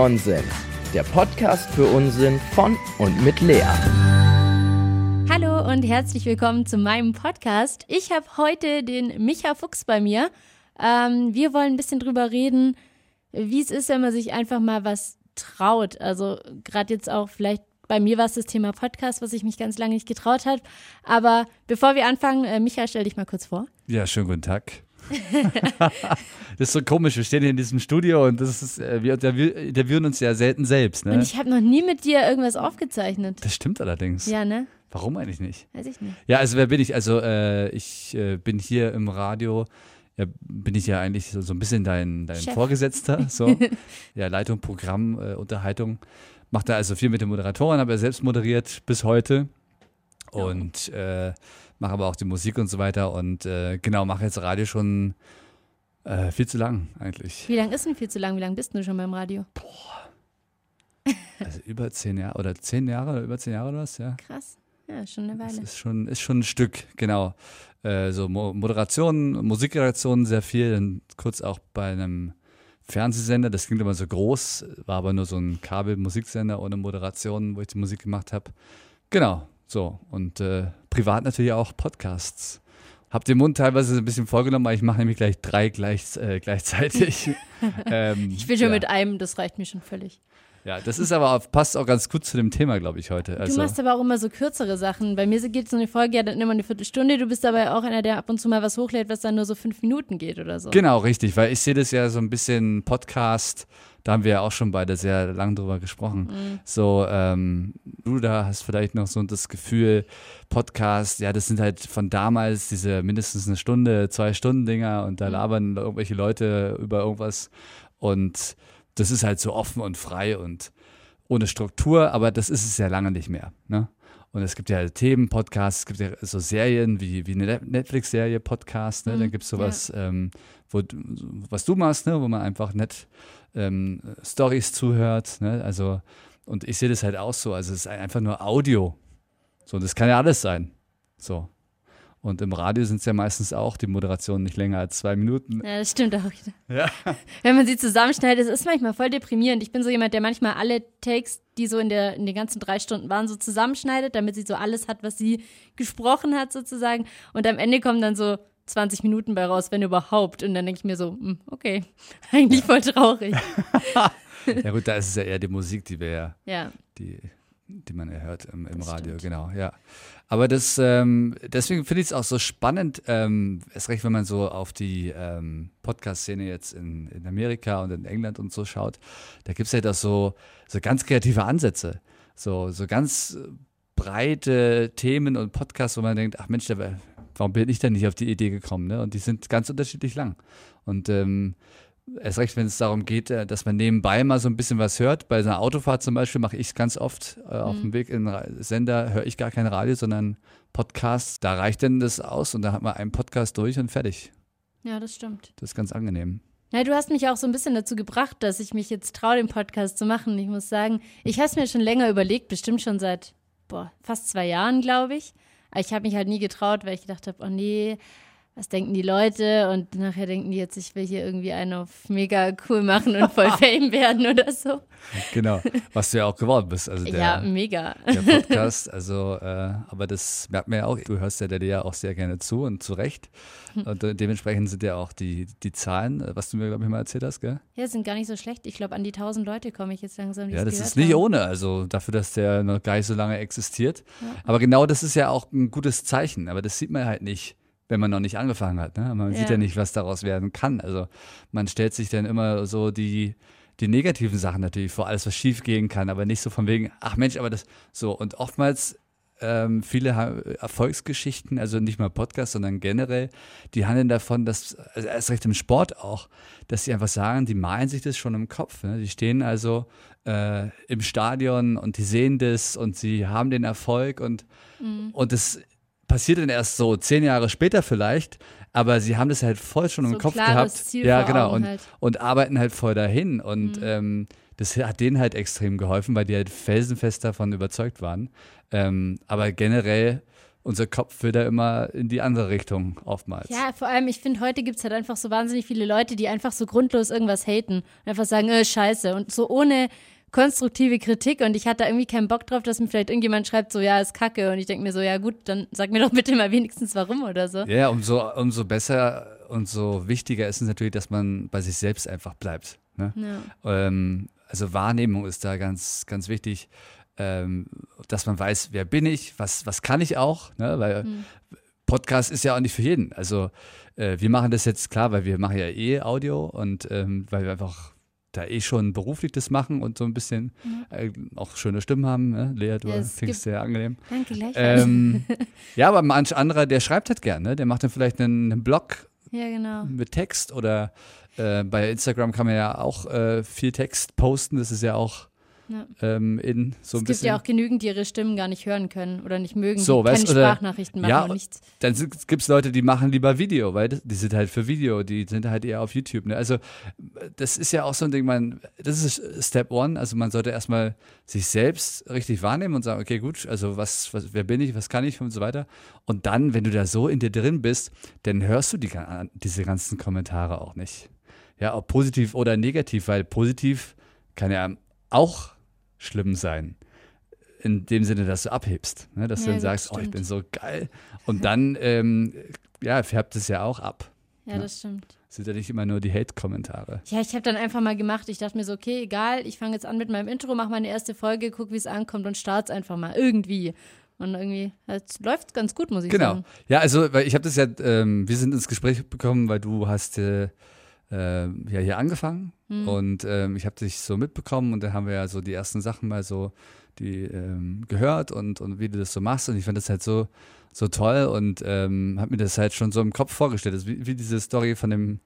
Nonsens, der Podcast für Unsinn von und mit Lea. Hallo und herzlich willkommen zu meinem Podcast. Ich habe heute den Micha Fuchs bei mir. Ähm, wir wollen ein bisschen drüber reden, wie es ist, wenn man sich einfach mal was traut. Also gerade jetzt auch vielleicht bei mir war es das Thema Podcast, was ich mich ganz lange nicht getraut habe. Aber bevor wir anfangen, äh, Micha, stell dich mal kurz vor. Ja, schönen guten Tag. das ist so komisch. Wir stehen hier in diesem Studio und das ist, äh, wir interviewen uns ja selten selbst. Ne? Und ich habe noch nie mit dir irgendwas aufgezeichnet. Das stimmt allerdings. Ja, ne? Warum eigentlich nicht? Weiß ich nicht. Ja, also wer bin ich? Also äh, ich äh, bin hier im Radio. Ja, bin ich ja eigentlich so, so ein bisschen dein, dein Vorgesetzter. So. ja, Leitung, Programm, äh, Unterhaltung. Macht da also viel mit den Moderatoren, habe ja selbst moderiert bis heute. Und äh, mache aber auch die Musik und so weiter. Und äh, genau, mache jetzt Radio schon äh, viel zu lang eigentlich. Wie lang ist denn viel zu lang? Wie lange bist du schon beim Radio? Boah. Also über zehn Jahre oder zehn Jahre oder über zehn Jahre oder was, ja. Krass. Ja, schon eine Weile. Das ist schon, ist schon ein Stück, genau. Äh, so Mo Moderation, Musikredaktion sehr viel, dann kurz auch bei einem Fernsehsender, das klingt immer so groß, war aber nur so ein Kabel-Musiksender ohne Moderation, wo ich die Musik gemacht habe. Genau, so. Und äh, privat natürlich auch Podcasts. Hab den Mund teilweise ein bisschen vorgenommen, weil ich mache nämlich gleich drei gleich, äh, gleichzeitig. ähm, ich will schon ja. mit einem, das reicht mir schon völlig. Ja, das ist aber auch, passt auch ganz gut zu dem Thema, glaube ich, heute. Also, du machst aber auch immer so kürzere Sachen. Bei mir geht so eine Folge ja dann immer eine Viertelstunde. Du bist aber auch einer, der ab und zu mal was hochlädt, was dann nur so fünf Minuten geht oder so. Genau, richtig, weil ich sehe das ja so ein bisschen Podcast. Da haben wir ja auch schon beide sehr lang drüber gesprochen. Mhm. So, ähm, du da hast vielleicht noch so das Gefühl, Podcast, ja, das sind halt von damals diese mindestens eine Stunde, zwei Stunden Dinger und da mhm. labern irgendwelche Leute über irgendwas und das ist halt so offen und frei und ohne Struktur, aber das ist es ja lange nicht mehr. Ne? Und es gibt ja Themen, Podcasts, es gibt ja so Serien wie, wie eine Netflix-Serie, Podcast, ne? Mhm, dann gibt es sowas, ja. ähm, wo, was du machst, ne? wo man einfach nett ähm, Stories zuhört. Ne? Also, und ich sehe das halt auch so. Also es ist einfach nur Audio. So, und das kann ja alles sein. So. Und im Radio sind es ja meistens auch die Moderationen nicht länger als zwei Minuten. Ja, das stimmt auch wieder. Ja. Wenn man sie zusammenschneidet, ist manchmal voll deprimierend. Ich bin so jemand, der manchmal alle Takes, die so in, der, in den ganzen drei Stunden waren, so zusammenschneidet, damit sie so alles hat, was sie gesprochen hat, sozusagen. Und am Ende kommen dann so 20 Minuten bei raus, wenn überhaupt. Und dann denke ich mir so, hm, okay, eigentlich voll traurig. ja gut, da ist es ja eher die Musik, die wir ja, ja. Die, die man ja hört im, im Radio, stimmt. genau, ja. Aber das, ähm, deswegen finde ich es auch so spannend, ähm, erst recht, wenn man so auf die ähm, Podcast-Szene jetzt in, in Amerika und in England und so schaut, da gibt es ja doch so, so ganz kreative Ansätze. So, so ganz breite Themen und Podcasts, wo man denkt, ach Mensch, warum bin ich denn nicht auf die Idee gekommen? Ne? Und die sind ganz unterschiedlich lang. Und ähm, erst recht, wenn es darum geht, äh, dass man nebenbei mal so ein bisschen was hört. Bei einer Autofahrt zum Beispiel mache ich es ganz oft. Äh, auf mhm. dem Weg in den Sender höre ich gar kein Radio, sondern Podcasts. Da reicht denn das aus und da hat man einen Podcast durch und fertig. Ja, das stimmt. Das ist ganz angenehm. Ja, du hast mich auch so ein bisschen dazu gebracht, dass ich mich jetzt traue, den Podcast zu machen. Ich muss sagen, ich habe es mir schon länger überlegt, bestimmt schon seit boah, fast zwei Jahren, glaube ich. Aber ich habe mich halt nie getraut, weil ich gedacht habe, oh nee, was denken die Leute und nachher denken die jetzt, ich will hier irgendwie einen auf mega cool machen und voll Fame werden oder so. Genau, was du ja auch geworden bist. Also der, ja, mega. Der Podcast, also, äh, aber das merkt man ja auch, du hörst ja der ja auch sehr gerne zu und zu Recht. Hm. Und äh, dementsprechend sind ja auch die, die Zahlen, äh, was du mir, glaube ich, mal erzählt hast, gell? Ja, sind gar nicht so schlecht. Ich glaube, an die 1000 Leute komme ich jetzt langsam. Ja, das ist nicht haben. ohne, also dafür, dass der noch gar nicht so lange existiert. Ja. Aber genau das ist ja auch ein gutes Zeichen, aber das sieht man halt nicht wenn man noch nicht angefangen hat. Ne? Man ja. sieht ja nicht, was daraus werden kann. Also man stellt sich dann immer so die, die negativen Sachen natürlich vor, alles, was schief gehen kann, aber nicht so von wegen, ach Mensch, aber das so. Und oftmals ähm, viele Erfolgsgeschichten, also nicht mal Podcasts, sondern generell, die handeln davon, dass, also erst recht im Sport auch, dass sie einfach sagen, die malen sich das schon im Kopf. Ne? Die stehen also äh, im Stadion und die sehen das und sie haben den Erfolg und, mhm. und das passiert dann erst so zehn Jahre später vielleicht, aber sie haben das halt voll schon so im Kopf gehabt. Ziel ja, genau. Und, halt. und arbeiten halt voll dahin. Und mhm. ähm, das hat denen halt extrem geholfen, weil die halt felsenfest davon überzeugt waren. Ähm, aber generell unser Kopf wieder immer in die andere Richtung oftmals. Ja, vor allem, ich finde, heute gibt es halt einfach so wahnsinnig viele Leute, die einfach so grundlos irgendwas haten. Einfach sagen, äh, scheiße. Und so ohne konstruktive Kritik und ich hatte irgendwie keinen Bock drauf, dass mir vielleicht irgendjemand schreibt, so ja, ist kacke und ich denke mir so, ja gut, dann sag mir doch bitte mal wenigstens warum oder so. Ja, umso, umso besser und so wichtiger ist es natürlich, dass man bei sich selbst einfach bleibt. Ne? Ja. Ähm, also Wahrnehmung ist da ganz, ganz wichtig, ähm, dass man weiß, wer bin ich, was, was kann ich auch, ne? weil Mhm. Podcast ist ja auch nicht für jeden. Also äh, wir machen das jetzt klar, weil wir machen ja eh Audio und ähm, weil wir einfach da eh schon beruflich das machen und so ein bisschen äh, auch schöne Stimmen haben. Ne? Lea, du Ja, klingst sehr angenehm. Danke gleich. Ähm, ja, aber manch anderer, der schreibt halt gern, ne? Der macht dann vielleicht einen, einen Blog ja, genau. mit Text oder äh, bei Instagram kann man ja auch äh, viel Text posten. Das ist ja auch Ja. ähm, in so ein es gibt bisschen. ja auch genügend, die ihre Stimmen gar nicht hören können oder nicht mögen, So, die keine weißt, oder- Sprachnachrichten machen ja, und nichts. Dann gibt es Leute, die machen lieber Video, weil das- die sind halt für Video, die sind halt eher auf YouTube. Ne? Also das ist ja auch so ein Ding, man, das ist Step One, also man sollte erstmal sich selbst richtig wahrnehmen und sagen, okay, gut, also was, was, wer bin ich, was kann ich und so weiter. Und dann, wenn du da so in dir drin bist, dann hörst du die, diese ganzen Kommentare auch nicht. Ja, ob positiv oder negativ, weil positiv kann ja auch schlimm sein. In dem Sinne, dass du abhebst, ne? dass Ja, du dann sagst, oh, ich bin so geil. Und dann, ähm, ja, färbt es ja auch ab. Ja, das stimmt. Es sind ja nicht immer nur die Hate-Kommentare. Ja, ich habe dann einfach mal gemacht. Ich dachte mir so, okay, egal, ich fange jetzt an mit meinem Intro, mache meine erste Folge, guck, wie es ankommt und start's einfach mal irgendwie. Und irgendwie, es läuft ganz gut, muss ich Genau. sagen. Ja, also, weil ich habe das ja, ähm, wir sind ins Gespräch bekommen, weil du hast äh, äh, ja hier angefangen Hm. und ähm, ich habe dich so mitbekommen und dann haben wir ja so die ersten Sachen mal so die ähm, gehört und, und wie du das so machst und ich fand das halt so so toll und ähm, habe mir das halt schon so im Kopf vorgestellt, das ist wie, wie diese Story von dem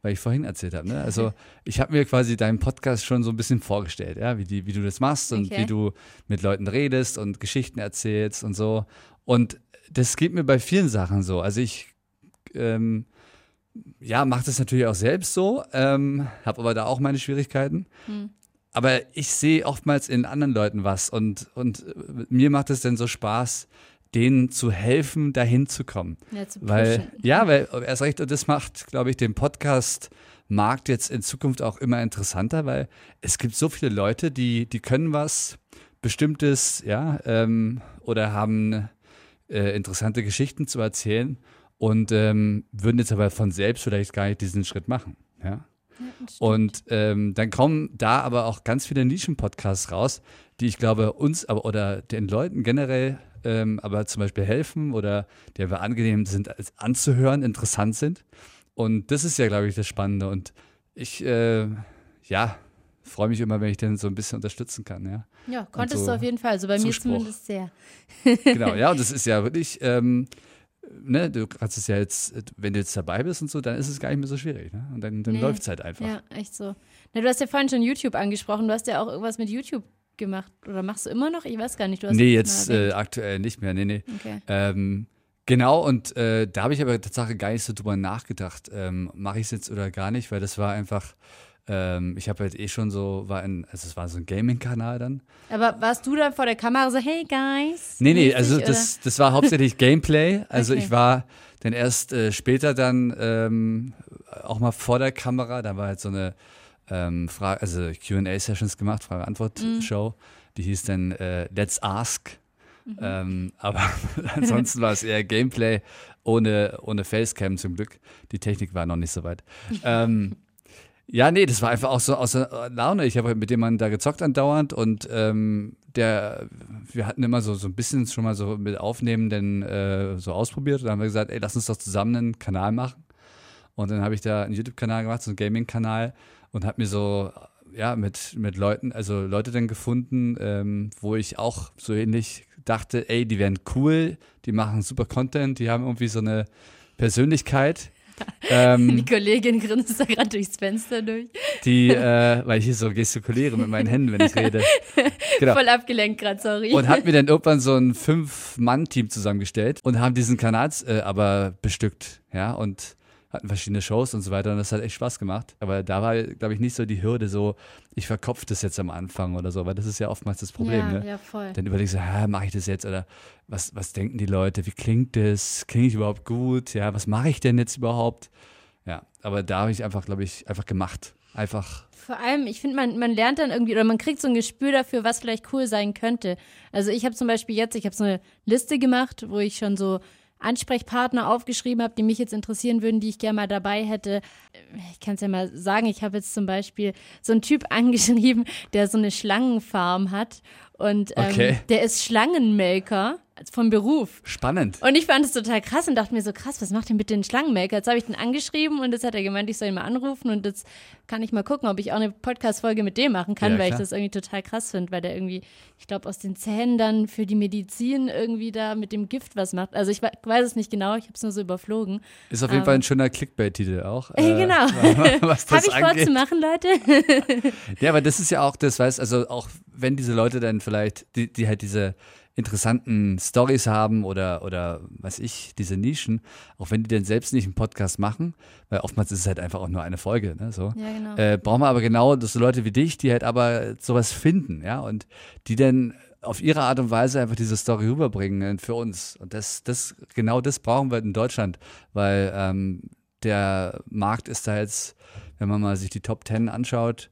weil ich vorhin erzählt habe. Ne? Also ich habe mir quasi deinen Podcast schon so ein bisschen vorgestellt, ja, wie, die, wie du das machst und Okay. wie du mit Leuten redest und Geschichten erzählst und so. Und das geht mir bei vielen Sachen so. Also ich ähm, ja, mache das natürlich auch selbst so, ähm, habe aber da auch meine Schwierigkeiten. Hm. Aber ich sehe oftmals in anderen Leuten was und, und äh, mir macht es dann so Spaß, denen zu helfen, dahin zu kommen. Ja, zu Weil, ja, weil erst recht, und das macht, glaube ich, den Podcast-Markt jetzt in Zukunft auch immer interessanter, weil es gibt so viele Leute, die, die können was Bestimmtes, ja, ähm, oder haben äh, interessante Geschichten zu erzählen und ähm, würden jetzt aber von selbst vielleicht gar nicht diesen Schritt machen, ja. Ja. Und ähm, dann kommen da aber auch ganz viele Nischen-Podcasts raus, die ich glaube uns aber oder den Leuten generell ähm, aber zum Beispiel helfen oder die aber angenehm sind als anzuhören, interessant sind. Und das ist ja, glaube ich, das Spannende. Und ich, äh, ja, freue mich immer, wenn ich den so ein bisschen unterstützen kann, ja. ja, konntest so du auf jeden Fall. Also bei mir Zuspruch. zumindest sehr. Genau, ja, und das ist ja wirklich, ähm, ne, du kannst es ja jetzt, wenn du jetzt dabei bist und so, dann ist es gar nicht mehr so schwierig, ne? Und dann, dann Nee. läuft es halt einfach. Ja, echt so. Na, du hast ja vorhin schon YouTube angesprochen. Du hast ja auch irgendwas mit YouTube gemacht. Oder machst du immer noch? Ich weiß gar nicht. Du hast nee, jetzt äh, aktuell nicht mehr, nee, nee. Okay. Ähm, genau, und äh, da habe ich aber tatsächlich gar nicht so drüber nachgedacht, ähm, mache ich es jetzt oder gar nicht, weil das war einfach, ähm, ich habe halt eh schon so, war ein, also es war so ein Gaming-Kanal dann. Aber warst du da vor der Kamera so, hey guys? Nee, nee, also oder? das, das war hauptsächlich Gameplay. Also Okay. ich war dann erst äh, später dann ähm, auch mal vor der Kamera, da war halt so eine ähm, Frage, also QA-Sessions gemacht, Frage-Antwort-Show. Die hieß dann äh, Let's Ask. Ähm, aber ansonsten war es eher Gameplay ohne, ohne Facecam zum Glück. Die Technik war noch nicht so weit. ähm, ja, nee, das war einfach auch so aus der Laune. Ich habe halt mit dem Mann da gezockt andauernd und ähm, der, wir hatten immer so, so ein bisschen schon mal so mit Aufnehmen denn äh, so ausprobiert. Und dann haben wir gesagt, ey, lass uns doch zusammen einen Kanal machen. Und dann habe ich da einen YouTube-Kanal gemacht, so einen Gaming-Kanal und habe mir so, ja, mit, mit Leuten, also Leute dann gefunden, ähm, wo ich auch so ähnlich dachte, ey, die wären cool, die machen super Content, die haben irgendwie so eine Persönlichkeit. Ähm, Die Kollegin grinst da gerade durchs Fenster durch. die, äh, weil ich hier so gestikuliere mit meinen Händen, wenn ich rede. Genau. Voll abgelenkt gerade, sorry. Und hat mir dann irgendwann so ein Fünf-Mann-Team zusammengestellt und haben diesen Kanal äh, aber bestückt, ja, und hatten verschiedene Shows und so weiter und das hat echt Spaß gemacht. Aber da war, glaube ich, nicht so die Hürde so, ich verkopfe das jetzt am Anfang oder so, weil das ist ja oftmals das Problem. ja, ne? ja, voll. Dann überlegst du, ah, mache ich das jetzt oder was, was denken die Leute? Wie klingt das? Klinge ich überhaupt gut? Ja, was mache ich denn jetzt überhaupt? Ja, aber da habe ich einfach, glaube ich, einfach gemacht. Einfach, Vor allem, ich finde, man, man lernt dann irgendwie oder man kriegt so ein Gespür dafür, was vielleicht cool sein könnte. Also ich habe zum Beispiel jetzt, ich habe so eine Liste gemacht, wo ich schon so Ansprechpartner aufgeschrieben habe, die mich jetzt interessieren würden, die ich gerne mal dabei hätte. Ich kann es ja mal sagen, ich habe jetzt zum Beispiel so einen Typ angeschrieben, der so eine Schlangenfarm hat und ähm, Okay. der ist Schlangenmelker vom Beruf. spannend. Und ich fand es total krass und dachte mir so, krass, was macht denn bitte ein Schlangenmelker? Jetzt habe ich den angeschrieben und jetzt hat er gemeint, ich soll ihn mal anrufen und jetzt kann ich mal gucken, ob ich auch eine Podcast-Folge mit dem machen kann, Ja, weil ich klar. das irgendwie total krass finde, weil der irgendwie, ich glaube, aus den Zähnen dann für die Medizin irgendwie da mit dem Gift was macht. Also ich we- weiß es nicht genau, ich habe es nur so überflogen. Ist auf jeden Ähm. Fall ein schöner Clickbait-Titel auch. Äh, genau. Was Habe ich vor angeht. zu machen, Leute? Ja, aber das ist ja auch das, weißt also auch wenn diese Leute dann vielleicht, die, die halt diese interessanten Stories haben oder, oder weiß ich, diese Nischen, auch wenn die dann selbst nicht einen Podcast machen, weil oftmals ist es halt einfach auch nur eine Folge, ne, so. Ja, genau. Äh, brauchen wir aber genau so Leute wie dich, die halt aber sowas finden, ja, und die dann auf ihre Art und Weise einfach diese Story rüberbringen äh, für uns. Und das, das, genau das brauchen wir in Deutschland, weil ähm, der Markt ist da jetzt, wenn man mal sich die Top Ten anschaut,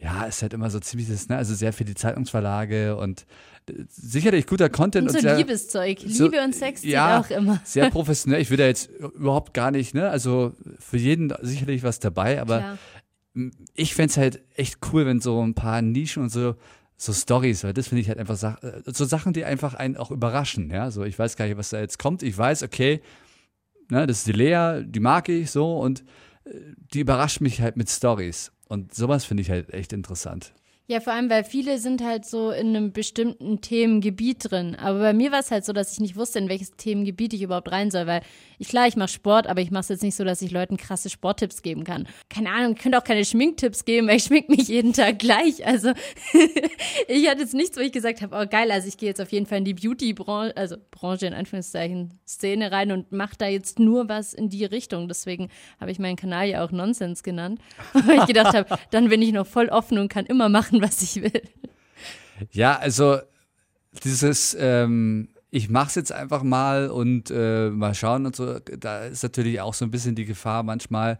ja, ist halt immer so ziemlich das, ne, also sehr für die Zeitungsverlage und äh, sicherlich guter Content Und und, so sehr, Liebeszeug. so- Liebe und Sex ja, auch immer. sehr professionell. Ich will da jetzt überhaupt gar nicht, ne, also für jeden sicherlich was dabei, aber Klar. ich fänd's halt echt cool, wenn so ein paar Nischen und so, so Stories, weil das finde ich halt einfach Sach äh, so Sachen, die einfach einen auch überraschen, ja. So, ich weiß gar nicht, was da jetzt kommt. Ich weiß, okay, ne, das ist die Lea, die mag ich so und äh, die überrascht mich halt mit Stories. Und sowas finde ich halt echt interessant. Ja, vor allem, weil viele sind halt so in einem bestimmten Themengebiet drin. Aber bei mir war es halt so, dass ich nicht wusste, in welches Themengebiet ich überhaupt rein soll, weil ich klar, ich mache Sport, aber ich mache es jetzt nicht so, dass ich Leuten krasse Sporttipps geben kann. Keine Ahnung, ich könnte auch keine Schminktipps geben, weil ich schmink mich jeden Tag gleich. Also ich hatte jetzt nichts, wo ich gesagt habe, oh geil, also ich gehe jetzt auf jeden Fall in die Beauty-Branche, also Branche in Anführungszeichen, Szene rein und mache da jetzt nur was in die Richtung. Deswegen habe ich meinen Kanal ja auch Nonsens genannt, weil ich gedacht habe, dann bin ich noch voll offen und kann immer machen, was ich will. Ja, also dieses, ähm, ich mach's jetzt einfach mal und äh, mal schauen und so, da ist natürlich auch so ein bisschen die Gefahr manchmal,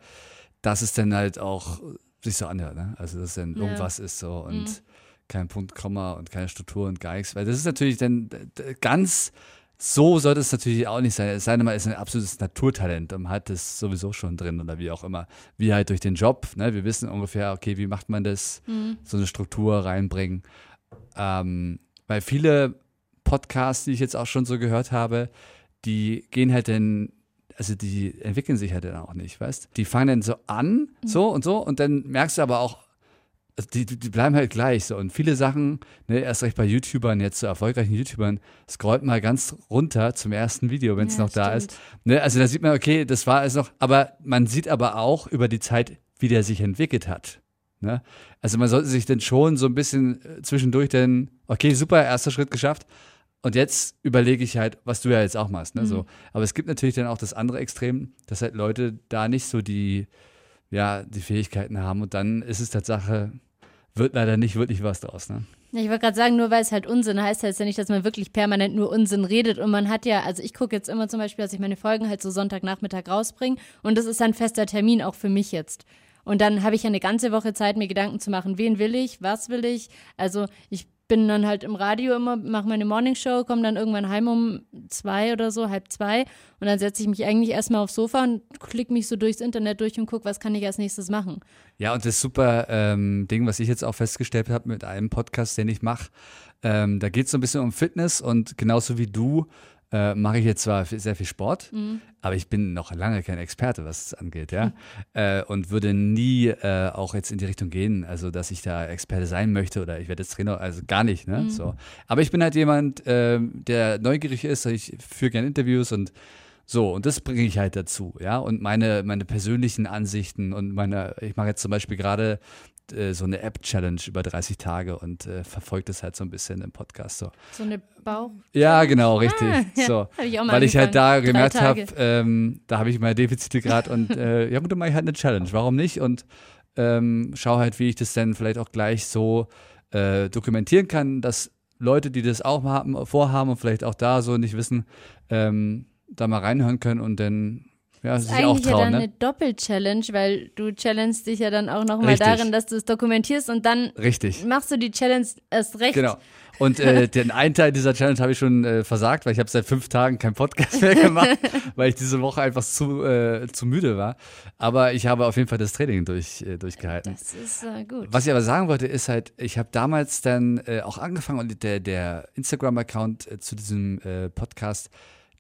dass es dann halt auch sich so anhört, ne? Also dass dann Ja. irgendwas ist so und kein Punkt, Komma und keine Struktur und gar nichts, weil das ist natürlich dann d- ganz so sollte es natürlich auch nicht sein. Es sei denn, man ist ein absolutes Naturtalent und hat das sowieso schon drin oder wie auch immer. Wie halt durch den Job. Ne? Wir wissen ungefähr, okay, wie macht man das, so eine Struktur reinbringen. Ähm, weil viele Podcasts, die ich jetzt auch schon so gehört habe, die gehen halt dann, also die entwickeln sich halt dann auch nicht, weißt Die fangen dann so an, so und so, und dann merkst du aber auch, die, die die bleiben halt gleich so. Und viele Sachen, ne, erst recht bei YouTubern, jetzt so erfolgreichen YouTubern, scrollt mal ganz runter zum ersten Video, wenn es Ja, noch da stimmt. ist. Ne, also da sieht man, okay, das war es noch, aber man sieht aber auch über die Zeit, wie der sich entwickelt hat. Ne? Also man sollte sich dann schon so ein bisschen äh, zwischendurch dann, okay, super, erster Schritt geschafft. Und jetzt überlege ich halt, was du ja jetzt auch machst. Ne? So. Aber es gibt natürlich dann auch das andere Extrem, dass halt Leute da nicht so die, ja, die Fähigkeiten haben. Und dann ist es Tatsache, wird leider nicht wirklich was draus. Ne? Ich wollte gerade sagen, nur weil es halt Unsinn heißt, heißt ja nicht, dass man wirklich permanent nur Unsinn redet. Und man hat ja, also ich gucke jetzt immer zum Beispiel, dass ich meine Folgen halt so Sonntagnachmittag rausbringe. Und das ist ein fester Termin auch für mich jetzt. Und dann habe ich ja eine ganze Woche Zeit, mir Gedanken zu machen, wen will ich, was will ich. Also ich bin dann halt im Radio immer, mache meine Morningshow, komme dann irgendwann heim um zwei oder so, halb zwei. Und dann setze ich mich eigentlich erstmal aufs Sofa und klicke mich so durchs Internet durch und gucke, was kann ich als nächstes machen. Ja, und das super ähm, Ding, was ich jetzt auch festgestellt habe mit einem Podcast, den ich mache, ähm, da geht es so ein bisschen um Fitness und genauso wie du äh, mache ich jetzt zwar sehr viel Sport, aber ich bin noch lange kein Experte, was es angeht, ja. Äh, und würde nie äh, auch jetzt in die Richtung gehen, also dass ich da Experte sein möchte oder ich werde jetzt Trainer, also gar nicht, ne? So. Aber ich bin halt jemand, ähm, der neugierig ist, ich führe gerne Interviews und so, und das bringe ich halt dazu, ja. Und meine, meine persönlichen Ansichten und meine, ich mache jetzt zum Beispiel gerade äh, so eine App-Challenge über 30 Tage und äh, verfolgt es halt so ein bisschen im Podcast. So, So eine Bauch. ja, genau, richtig. Ah, ja, so. hab ich auch mal Weil ich halt da gemerkt habe, ähm, da habe ich meine Defizite gerade und äh, ja gut, dann mache ich halt eine Challenge. Warum nicht? Und ähm, schau halt, wie ich das dann vielleicht auch gleich so äh, dokumentieren kann, dass Leute, die das auch haben, vorhaben und vielleicht auch da so nicht wissen, ähm, da mal reinhören können und dann ja, Das ist sich auch eigentlich ja dann Ne? eine Doppel-Challenge, weil du challengest dich ja dann auch nochmal darin, dass du es dokumentierst und dann Richtig. machst du die Challenge erst recht. Genau. Und äh, den einen Teil dieser Challenge habe ich schon äh, versagt, weil ich habe seit fünf Tagen keinen Podcast mehr gemacht, weil ich diese Woche einfach zu, äh, zu müde war. Aber ich habe auf jeden Fall das Training durch, äh, durchgehalten. Das ist äh, gut. Was ich aber sagen wollte, ist halt, ich habe damals dann äh, auch angefangen und der, der Instagram-Account äh, zu diesem äh, Podcast,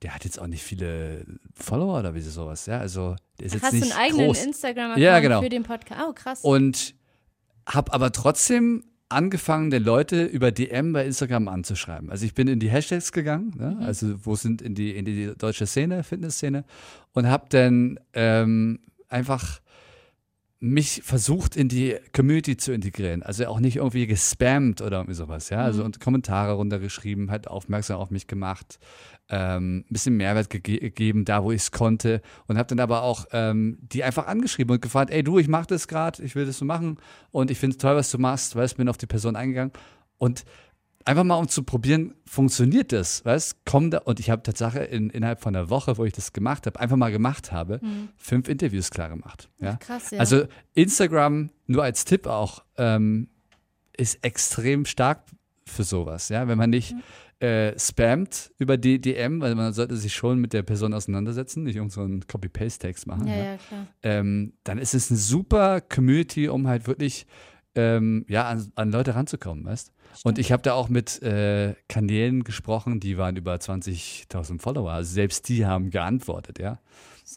der hat jetzt auch nicht viele Follower oder wie sowas, ja. Also der ist jetzt Hast du nicht einen eigenen groß. Instagram-Account Ja, genau. für den Podcast? Oh, krass. Und habe aber trotzdem angefangen, den Leute über DM bei Instagram anzuschreiben. Also ich bin in die Hashtags gegangen, ne? Mhm. also wo sind in die in die deutsche Szene, Fitnessszene und habe dann ähm, einfach mich versucht in die Community zu integrieren. Also auch nicht irgendwie gespammt oder irgendwie sowas, ja. Mhm. Also und Kommentare runtergeschrieben, halt aufmerksam auf mich gemacht, ähm, ein bisschen Mehrwert gege gegeben, da wo ich es konnte. Und habe dann aber auch ähm, die einfach angeschrieben und gefragt, ey du, ich mache das gerade, ich will das so machen und ich finde es toll, was du machst, weißt, bin auf die Person eingegangen. Und einfach mal um zu probieren, funktioniert das, weißt, komm da und ich habe Tatsache in, innerhalb von einer Woche, wo ich das gemacht habe, einfach mal gemacht habe, fünf Interviews klar gemacht, ja. krass, ja. Also Instagram, nur als Tipp auch, ähm, ist extrem stark für sowas, ja, wenn man nicht äh, spammt über die DM, weil man sollte sich schon mit der Person auseinandersetzen, nicht irgend so einen Copy-Paste-Text machen. ja, ja ja, klar. ähm, dann ist es eine super Community, um halt wirklich ähm, ja, an, an Leute ranzukommen, weißt Und ich habe da auch mit äh, Kanälen gesprochen, die waren über 20.000 Follower. Also selbst die haben geantwortet, ja.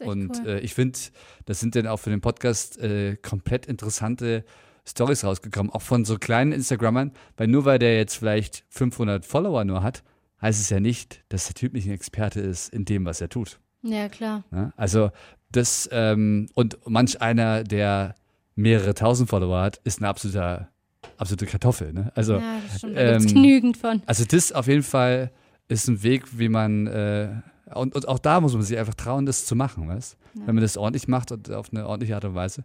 Und cool. äh, ich finde, das sind dann auch für den Podcast äh, komplett interessante Stories rausgekommen, auch von so kleinen Instagrammern, weil nur weil der jetzt vielleicht 500 Follower nur hat, heißt es ja nicht, dass der Typ nicht ein Experte ist in dem, was er tut. ja, klar. Ja, also das ähm, und manch einer, der mehrere tausend Follower hat, ist eine absolute, absolute Kartoffel. Ne? Also, ja, das stimmt. Da ähm, genügend von. also das auf jeden Fall ist ein Weg, wie man äh, und, und auch da muss man sich einfach trauen, das zu machen, weißt? Wenn man das ordentlich macht und auf eine ordentliche Art und Weise.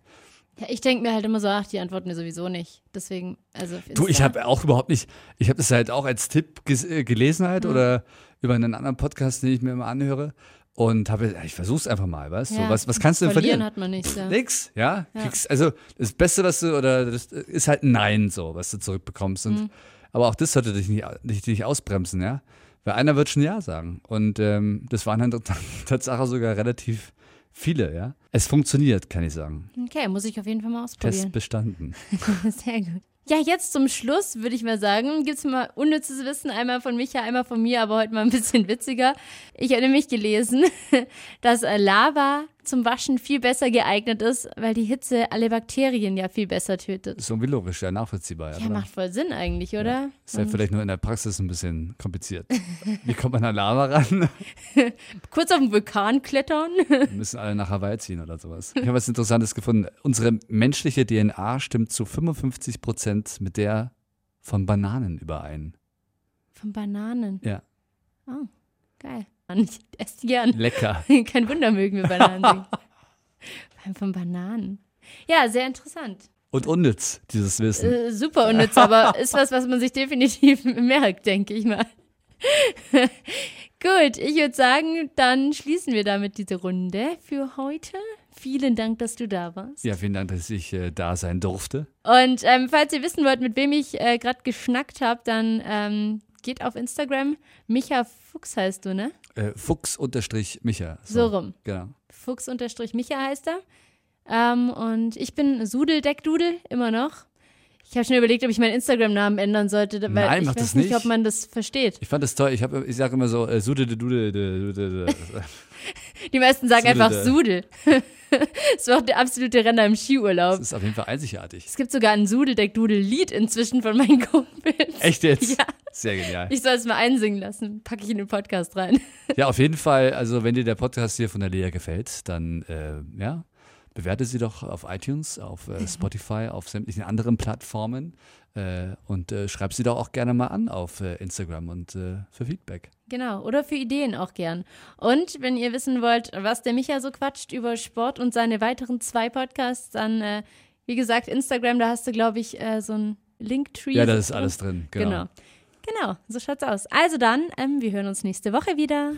Ja, ich denke mir halt immer so, ach, die antworten mir sowieso nicht. Deswegen, also. Du, ich habe auch überhaupt nicht, ich habe das halt auch als Tipp gelesen halt oder über einen anderen Podcast, den ich mir immer anhöre und habe, ich versuch's einfach mal, weißt? Ja, Was, was kannst du denn verlieren? hat man nichts, ja. Nix, ja. Ja. Kriegst, also das Beste, was du, oder das ist halt ein Nein, so, was du zurückbekommst. Und, Mhm. Aber auch das sollte dich nicht, dich nicht ausbremsen, ja. Weil einer wird schon Ja sagen. Und ähm, das waren dann Tatsache sogar relativ viele, ja. Es funktioniert, kann ich sagen. Okay, muss ich auf jeden Fall mal Test ausprobieren. bestanden. Sehr gut. Ja, jetzt zum Schluss würde ich mal sagen, gibt's mal unnützes Wissen, einmal von Micha, einmal von mir, aber heute mal ein bisschen witziger. Ich habe nämlich gelesen, dass Lava zum Waschen viel besser geeignet ist, weil die Hitze alle Bakterien ja viel besser tötet. Ist irgendwie logisch, ja, nachvollziehbar. Ja, Ja, macht voll Sinn eigentlich, oder? Ist halt vielleicht nur in der Praxis ein bisschen kompliziert. Wie kommt man an Lava ran? Kurz auf den Vulkan klettern. Wir müssen alle nach Hawaii ziehen oder sowas. Ich habe was Interessantes gefunden. Unsere menschliche DNA stimmt zu 55 Prozent mit der von Bananen überein. Von Bananen. Ja. Oh, geil. Mann, Ich esse die gern. Lecker. Kein Wunder mögen wir Bananen. Vor allem von Bananen. Ja, sehr interessant. Und unnütz, dieses Wissen. Äh, super unnütz, aber ist was, was man sich definitiv merkt, denke ich mal. Gut, ich würde sagen, dann schließen wir damit diese Runde für heute. Vielen Dank, dass du da warst. Ja, vielen Dank, dass ich äh, da sein durfte. Und ähm, falls ihr wissen wollt, mit wem ich äh, gerade geschnackt habe, dann ähm, geht auf Instagram. Micha Fuchs heißt du, ne? Äh, Fuchs-Micha. So rum. Genau. Fuchs-Micha heißt er. Ähm, und ich bin Sudeldeckdudel, immer noch. Ich habe schon überlegt, ob ich meinen Instagram-Namen ändern sollte, weil Nein, ich weiß das nicht, ob man das versteht. Ich fand das toll. Ich, hab- ich sage immer so, äh, Sude, Die meisten sagen Sudel, einfach. Sudel. das war auch der absolute Renner im Das Skiurlaub. ist auf jeden Fall einzigartig. Es gibt sogar ein Sudeldeck-Dudel-Lied inzwischen von meinen Kumpels. Echt jetzt? Ja. Sehr genial. Ich soll es mal einsingen lassen. Packe ich in den Podcast rein. Ja, auf jeden Fall. Also, wenn dir der Podcast hier von der Lea gefällt, dann, äh, ja, bewerte sie doch auf iTunes, auf äh, Spotify, auf sämtlichen anderen Plattformen äh, und äh, schreib sie doch auch gerne mal an auf äh, Instagram und äh, für Feedback. Genau, oder für Ideen auch gern. Und wenn ihr wissen wollt, was der Micha so quatscht über Sport und seine weiteren zwei Podcasts, dann, äh, wie gesagt, Instagram, da hast du, glaube ich, äh, so ein Linktree. Ja, das ist alles drin, genau. Genau, genau so schaut's aus. Also dann, ähm, wir hören uns nächste Woche wieder.